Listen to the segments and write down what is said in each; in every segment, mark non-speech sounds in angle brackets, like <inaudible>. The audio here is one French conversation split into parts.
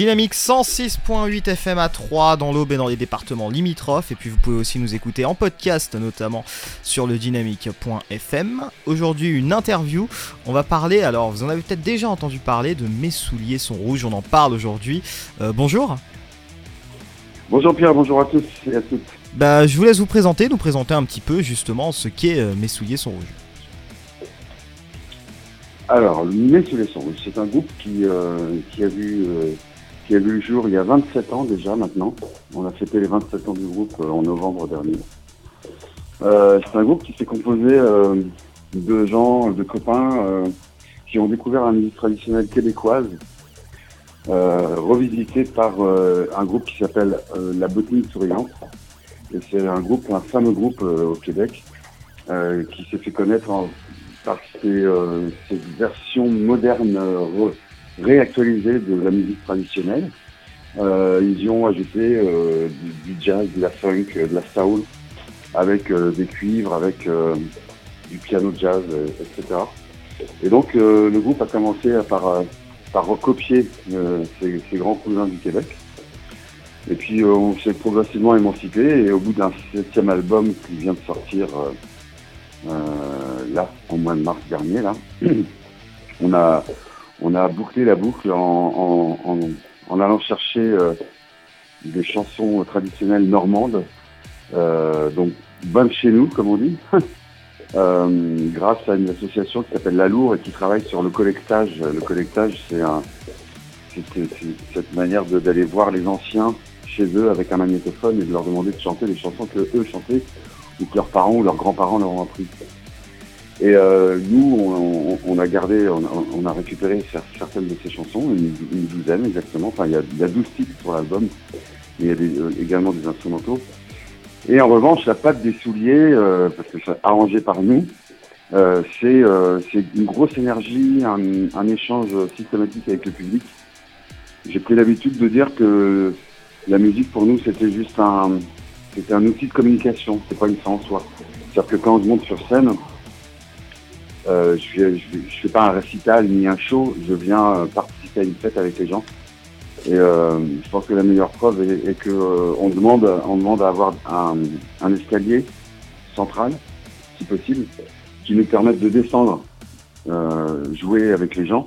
Dynamique 106.8 FM à 3 dans l'Aube et dans les départements limitrophes. Et puis vous pouvez aussi nous écouter en podcast, notamment sur le dynamique.fm. Aujourd'hui, une interview. On va parler, alors vous en avez peut-être déjà entendu parler, de Mes souliers sont rouges. On en parle aujourd'hui. Euh, bonjour. Bonjour Pierre, bonjour à tous et à toutes. Bah, je vous laisse vous présenter, nous présenter un petit peu justement ce qu'est euh, Mes souliers sont rouges. Alors, Mes souliers sont rouges, c'est un groupe qui, euh, qui a vu qui a vu le jour il y a 27 ans déjà maintenant. On a fêté les 27 ans du groupe euh, en novembre dernier. Euh, c'est un groupe qui s'est composé euh, de gens, de copains qui ont découvert la musique traditionnelle québécoise, revisité par un groupe qui s'appelle La Bottine Souriante. Et c'est un groupe, un fameux groupe au Québec, qui s'est fait connaître par ses, versions modernes réactualisé de la musique traditionnelle. Euh, ils y ont ajouté euh, du, jazz, de la funk, de la soul, avec euh, des cuivres, avec du piano jazz, etc. Et donc le groupe a commencé par, par recopier ses, ses, grands cousins du Québec. Et puis on s'est progressivement émancipé et au bout d'un septième album qui vient de sortir là, au mois de mars dernier, là, <clears throat> on a on a bouclé la boucle en, allant chercher euh, des chansons traditionnelles normandes, euh, donc bonnes chez nous, comme on dit, <laughs> euh, grâce à une association qui s'appelle La Lour et qui travaille sur le collectage. Le collectage, c'est cette manière d'aller voir les anciens chez eux avec un magnétophone et de leur demander de chanter les chansons que eux chantaient ou que leurs parents ou leurs grands-parents leur ont appris. Et euh, nous, on, a gardé, on, a récupéré certaines de ces chansons, une, douzaine exactement. Enfin, il y a, il y a 12 titres sur l'album, mais il y a euh, également des instrumentaux. Et en revanche, la patte des souliers, euh, parce que c'est arrangé par nous, c'est une grosse énergie, un, un, échange systématique avec le public. J'ai pris l'habitude de dire que la musique pour nous, c'était juste un, c'était un outil de communication, c'est pas une fin en soi. C'est-à-dire que quand on se monte sur scène, euh, je ne fais pas un récital ni un show, je viens euh, participer à une fête avec les gens. Et euh, je pense que la meilleure preuve est, on demande, on demande à avoir un, escalier central, si possible, qui nous permette de descendre, jouer avec les gens,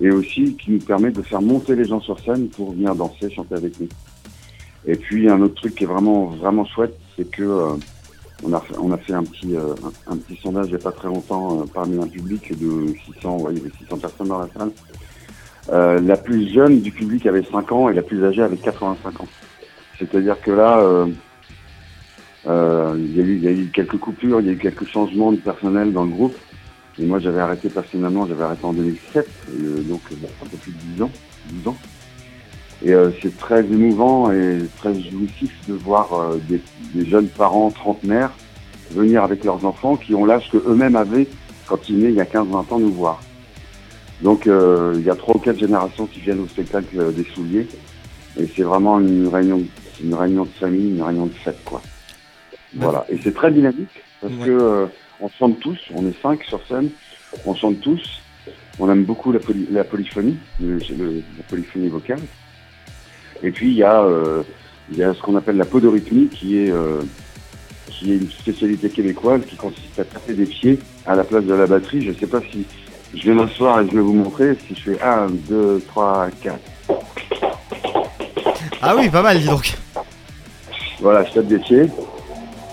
et aussi qui nous permet de faire monter les gens sur scène pour venir danser, chanter avec nous. Et puis un autre truc qui est vraiment vraiment chouette, c'est que on a, on a fait un petit, euh, un, petit sondage il n'y a pas très longtemps euh, parmi un public de 600, ouais, il y avait 600 personnes dans la salle. Euh, la plus jeune du public avait 5 ans et la plus âgée avait 85 ans. C'est-à-dire que là, il, y a eu, il y a eu quelques coupures, il y a eu quelques changements de personnel dans le groupe. Et moi, j'avais arrêté personnellement, j'avais arrêté en 2007, donc un peu plus de 10 ans. 12 ans. Et euh, c'est très émouvant et très jouissif de voir euh, des, jeunes parents trentenaires venir avec leurs enfants qui ont l'âge qu'eux-mêmes avaient quand ils venaient il y a 15-20 ans nous voir. Donc euh, il y a trois ou quatre générations qui viennent au spectacle des souliers et c'est vraiment une réunion, une réunion de famille, une réunion de fête quoi. Voilà et c'est très dynamique parce que on chante tous, on est cinq sur scène, on chante tous, on aime beaucoup la, polyphonie, la polyphonie vocale. Et puis il y a, euh, il y a ce qu'on appelle la podorythmie qui est, euh, qui est une spécialité québécoise qui consiste à taper des pieds à la place de la batterie. Je ne sais pas si je vais m'asseoir et je vais vous montrer si je fais 1, 2, 3, 4. Ah oui, pas mal, dis donc. Voilà, je tape des pieds.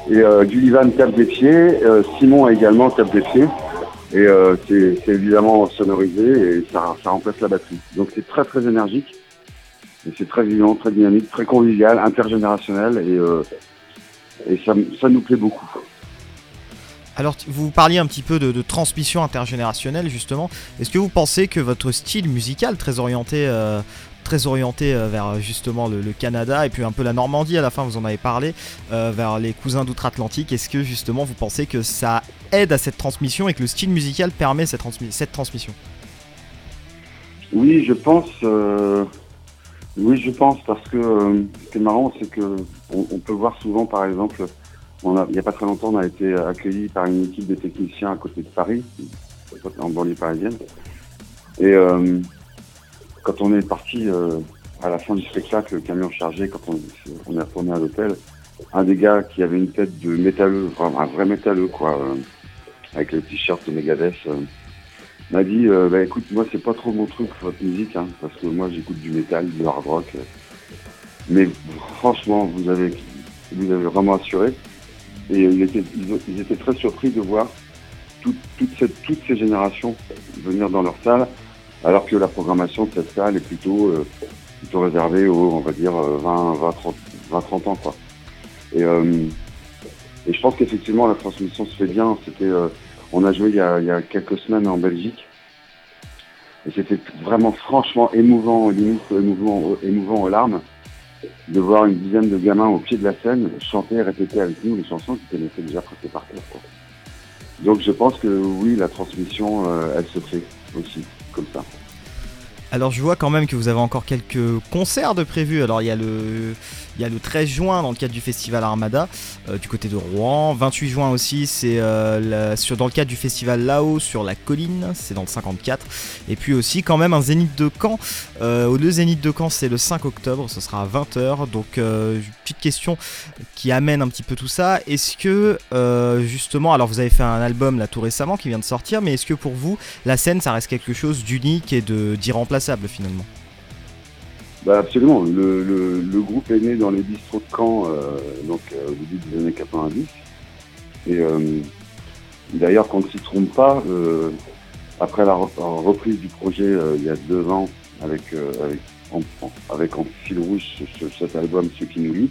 Et euh, Gullivan tape des pieds. Euh, Simon également tape des pieds. Et euh, c'est évidemment sonorisé et ça, ça remplace la batterie. Donc c'est très très énergique. Et c'est très vivant, très dynamique, très convivial, intergénérationnel et, euh, et ça, ça, nous plaît beaucoup. Alors, vous parliez un petit peu de, transmission intergénérationnelle, justement. Est-ce que vous pensez que votre style musical, très orienté, euh, très orienté euh, vers justement le, Canada et puis un peu la Normandie à la fin, vous en avez parlé, vers les cousins d'outre-Atlantique, est-ce que justement vous pensez que ça aide à cette transmission et que le style musical permet cette, cette transmission? Oui, je pense. Oui, je pense, parce que euh, ce qui est marrant, c'est que on, peut voir souvent, par exemple, on a, il n'y a pas très longtemps, on a été accueilli par une équipe de techniciens à côté de Paris, en banlieue parisienne. Et euh, quand on est parti euh, à la fin du spectacle, le camion chargé, quand on, on est retourné à l'hôtel, un des gars qui avait une tête de métalleux, un vrai métalleux, quoi, euh, avec le t-shirt de Megadeth, euh, m'a dit euh, bah écoute, moi c'est pas trop mon truc votre musique, hein, parce que moi j'écoute du métal, du hard rock. mais franchement, vous avez, vous avez vraiment assuré. Et ils étaient, ils, étaient très surpris de voir toute, cette, toutes ces générations venir dans leur salle, alors que la programmation de cette salle est plutôt, plutôt réservée aux, on va dire, 20, 20, 30, 20, 30 ans. Quoi. Et, euh, et je pense qu'effectivement la transmission se fait bien. C'était, euh, on a joué il y a, quelques semaines en Belgique. Et c'était vraiment franchement émouvant, limite émouvant, émouvant aux larmes, de voir une dizaine de gamins au pied de la scène chanter répéter avec nous les chansons qui connaissaient déjà presque par cœur. Donc je pense que oui, la transmission, euh, elle se fait aussi comme ça. Alors je vois quand même que vous avez encore quelques concerts de prévus. Alors il y a le il y a le 13 juin dans le cadre du festival Armada euh, du côté de Rouen. 28 juin aussi, c'est euh, dans le cadre du festival là-haut sur la colline, c'est dans le 54. Et puis aussi quand même un zénith de Caen. Euh, au deux zénith de Caen, c'est le 5 octobre, ce sera à 20h. Donc petite question qui amène un petit peu tout ça. Est-ce que justement, alors vous avez fait un album là tout récemment qui vient de sortir, mais est-ce que pour vous la scène ça reste quelque chose d'unique et d'irremplaçable bah absolument. Le, groupe est né dans les bistrots de Caen, euh, donc euh, au début des années 90. Et euh, d'ailleurs, qu'on ne s'y trompe pas, après la, reprise du projet il y a deux ans avec avec en, fil rouge ce, cet album Ce qui nous lie,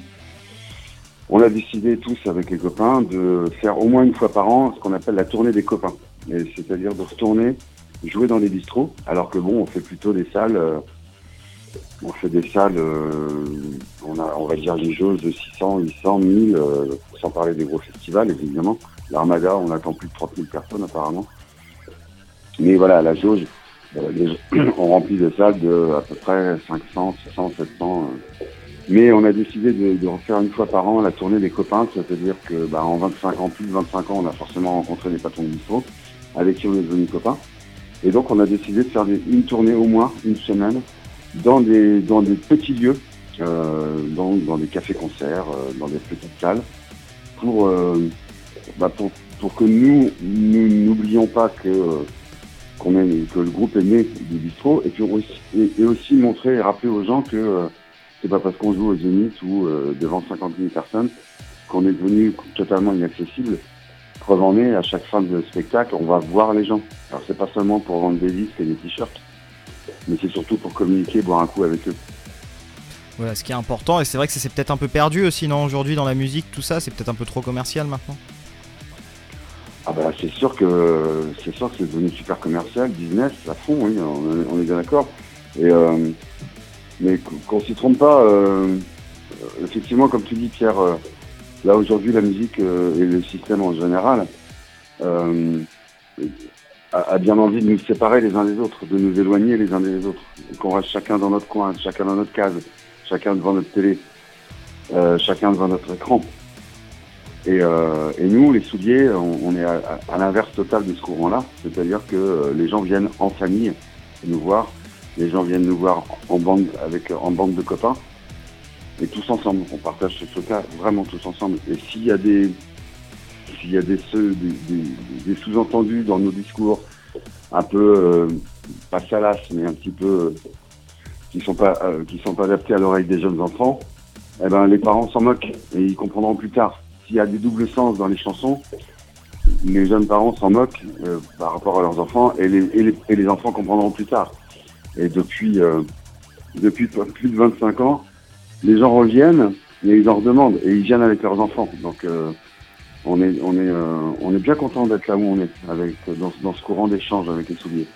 on a décidé tous avec les copains de faire au moins une fois par an ce qu'on appelle la tournée des copains, c'est-à-dire de retourner jouer dans les bistrots, alors que bon, on fait plutôt des salles on fait des salles, euh, on, a, on va dire des jauges de 600, 800, 1000, sans parler des gros festivals évidemment. L'Armada, on attend plus de 30 000 personnes apparemment. Mais voilà, la jauge, euh, <clears throat> on remplit des salles de à peu près 500, 600, 700. Mais on a décidé de, refaire une fois par an la tournée des copains, c'est-à-dire que bah, en 25 ans, plus de 25 ans, on a forcément rencontré des patrons de bistrot avec qui on est devenus copains. Et donc on a décidé de faire une tournée au moins, une semaine, dans des, dans des petits lieux, euh, dans, dans des cafés-concerts, euh, dans des petites salles, pour, euh, bah pour, pour que nous n'oublions pas que, euh, qu'on est, que le groupe est né du bistrot, et, puis aussi, et, aussi montrer et rappeler aux gens que euh, c'est pas parce qu'on joue au Zénith ou devant 50 000 personnes qu'on est devenu totalement inaccessible. Preuve en est, à chaque fin de spectacle, on va voir les gens. Alors c'est pas seulement pour vendre des disques et des t-shirts, mais c'est surtout pour communiquer, boire un coup avec eux. Voilà, ce qui est important, et c'est vrai que c'est peut-être un peu perdu aussi, non Aujourd'hui, dans la musique, tout ça, c'est peut-être un peu trop commercial maintenant Ah bah c'est sûr que c'est sûr que c'est devenu super commercial, business, à fond, oui, on, est bien d'accord. Et euh, mais qu'on s'y trompe pas, euh, effectivement, comme tu dis Pierre, euh, là aujourd'hui la musique et le système en général a, bien envie de nous séparer les uns des autres, de nous éloigner les uns des autres, qu'on reste chacun dans notre coin, chacun dans notre case, chacun devant notre télé, euh, chacun devant notre écran. Et, euh, et nous, les souliers, on, est à, à l'inverse total de ce courant-là, c'est-à-dire que euh, les gens viennent en famille nous voir, les gens viennent nous voir en bande avec en bande de copains, et tous ensemble, on partage ce cas vraiment tous ensemble. Et s'il y a des s'il y a des, sous-entendus dans nos discours, un peu, euh, pas salaces, mais un petit peu, euh, qui sont pas, euh, qui sont pas adaptés à l'oreille des jeunes enfants, eh ben, les parents s'en moquent et ils comprendront plus tard. S'il y a des doubles sens dans les chansons, les jeunes parents s'en moquent par rapport à leurs enfants et les, et les, et les, enfants comprendront plus tard. Et depuis, depuis plus de 25 ans, les gens reviennent et ils leur demandent et ils viennent avec leurs enfants. Donc, on est, on est, euh, on est bien content d'être là où on est, avec, dans, dans ce courant d'échange avec les souliers.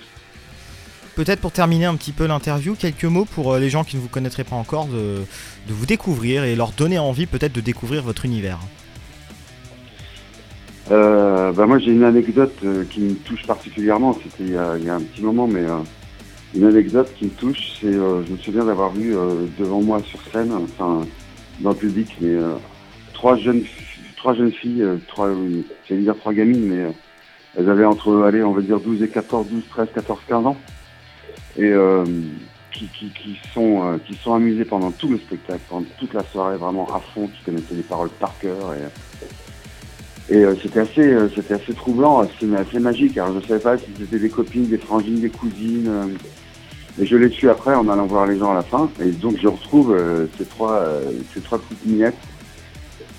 Peut-être pour terminer un petit peu l'interview, quelques mots pour euh, les gens qui ne vous connaîtraient pas encore de, de vous découvrir et leur donner envie peut-être de découvrir votre univers. Euh, bah moi j'ai une anecdote euh, qui me touche particulièrement, c'était il, il, y a un petit moment, mais euh, une anecdote qui me touche, c'est je me souviens d'avoir vu devant moi sur scène, enfin dans le public, mais trois jeunes trois jeunes filles, euh, trois, j'allais dire trois gamines, mais euh, elles avaient entre, allez, on va dire 12 et 14, 12, 13, 14, 15 ans. Et, euh, qui, qui, qui sont, euh, qui sont amusés pendant tout le spectacle, pendant toute la soirée, vraiment à fond, qui connaissaient les paroles par cœur. Et, et euh, c'était assez, euh, c'était assez troublant, assez, assez magique. Alors je savais pas si c'était des copines, des frangines, des cousines. euh, et je l'ai su après en allant voir les gens à la fin. Et donc je retrouve euh, ces trois, euh, ces trois petites mignettes.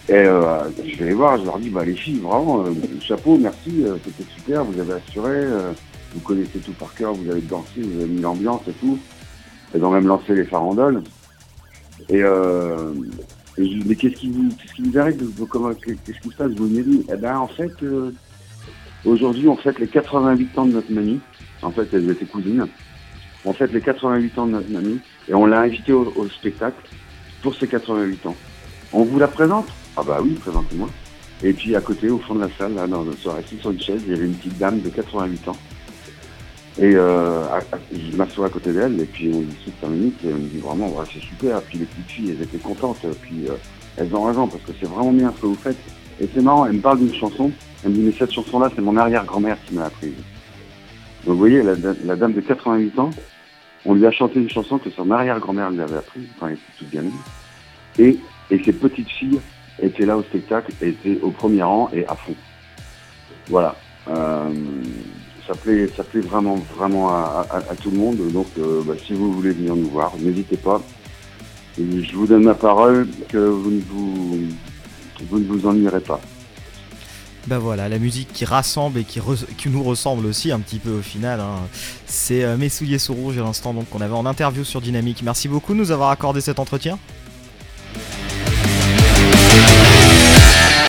Et euh, je vais les voir, je leur dis, bah les filles, vraiment, euh, chapeau, merci, euh, c'était super, vous avez assuré, euh, vous connaissez tout par cœur, vous avez dansé, vous avez mis l'ambiance et tout. Elles ont même lancé les farandoles. Et, et je mais qu'est-ce qui vous, qu'est-ce qui vous arrive Qu'est-ce qui se passe, vous venez Eh ben, en fait, aujourd'hui, on fête les 88 ans de notre mamie. En fait, elles étaient cousines. On fête les 88 ans de notre mamie et on l'a invitée au, spectacle pour ses 88 ans. On vous la présente? Ah bah oui, présentez-moi. Et puis à côté, au fond de la salle, là, dans, sur, assis sur une chaise, il y avait une petite dame de 88 ans. Et euh, je m'assois à côté d'elle et puis on discute 5 minutes et elle me dit vraiment, ouais, c'est super. Puis les petites filles, elles étaient contentes. Puis euh, elles ont raison parce que c'est vraiment bien ce que vous faites. Et c'est marrant, elle me parle d'une chanson. Elle me dit, mais cette chanson-là, c'est mon arrière-grand-mère qui m'a apprise. Donc vous voyez, la, la dame de 88 ans, on lui a chanté une chanson que son arrière-grand-mère lui avait apprise quand elle était toute gamine. Et, et ses petites filles étaient là au spectacle, étaient au premier rang et à fond. Voilà. Euh, ça plaît, ça plaît vraiment, vraiment à, tout le monde. Donc, euh, bah, si vous voulez venir nous voir, n'hésitez pas. Je vous donne ma parole que vous ne vous, vous ne vous ennuierez pas. Bah voilà, la musique qui rassemble et qui, nous ressemble aussi un petit peu au final. hein. C'est euh, Mes souliers sont rouges à l'instant donc qu'on avait en interview sur Dynamique. Merci beaucoup de nous avoir accordé cet entretien.